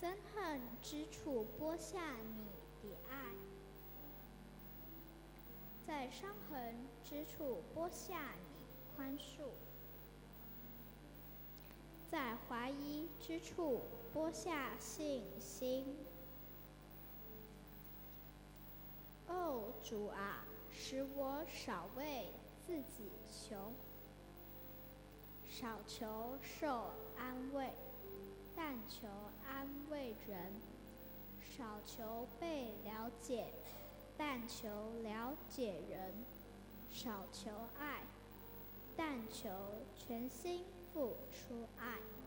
憎恨之处播下你的爱，在伤痕之处播下你宽恕，在怀疑之处播下信心。哦，主啊，使我少为自己求。少求受安慰，但求安慰人；少求被了解，但求了解人；少求爱，但求全心付出爱。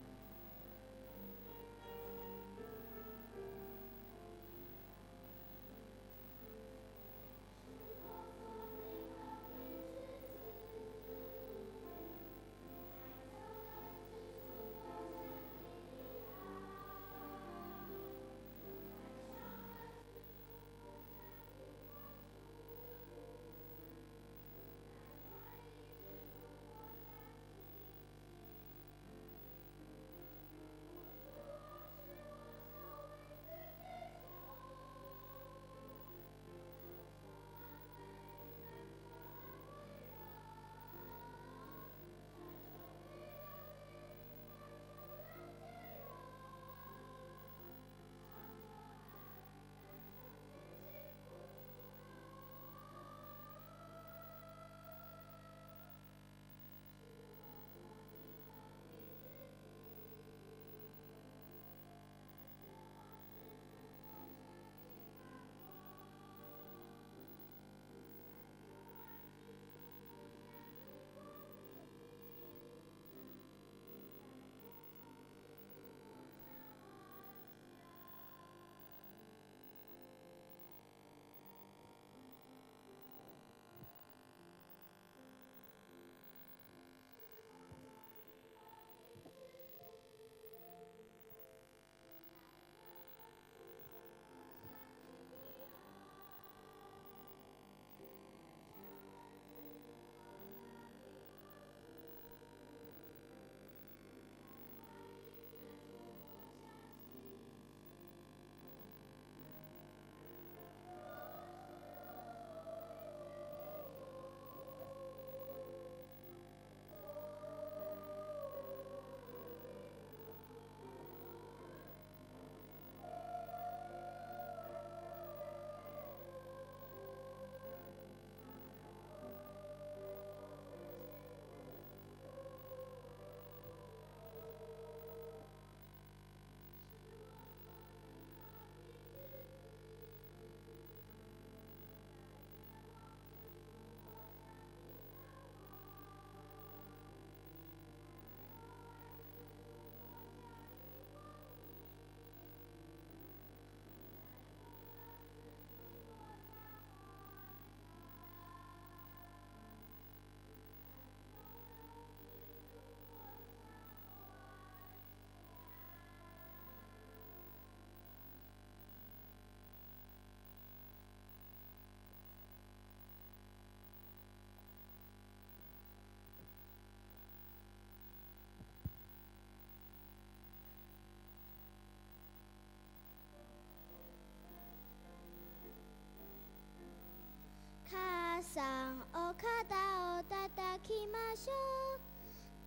起马秀，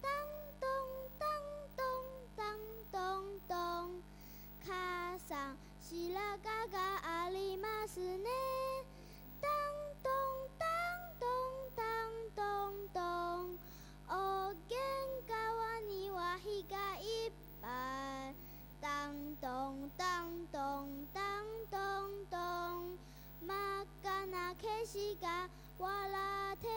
当咚当咚当咚咚，卡桑西拉嘎嘎阿里马斯内，当咚当咚当咚咚，哦根嘎瓦尼瓦希嘎一拜，当咚当咚当咚咚，玛嘎那克西嘎。哇啦特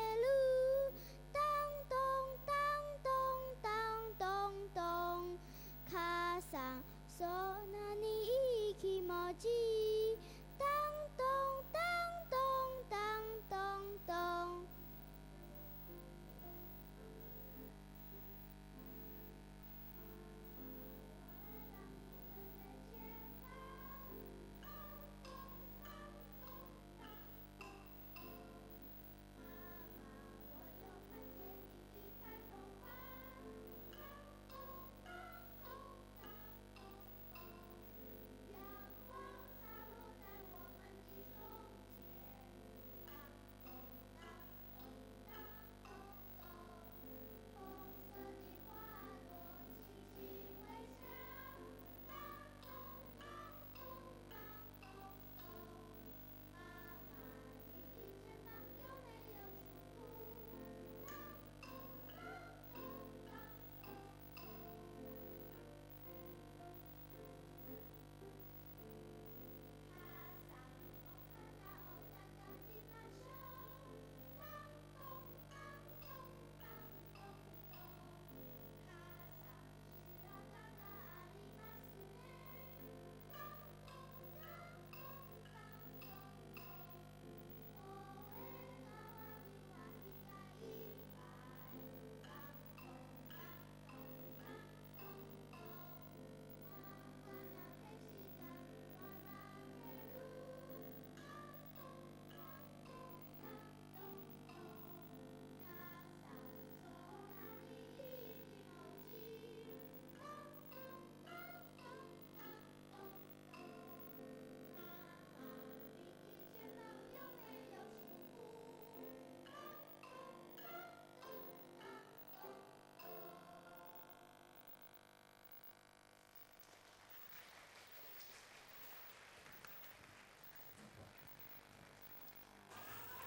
咚，卡桑索那尼伊奇莫吉。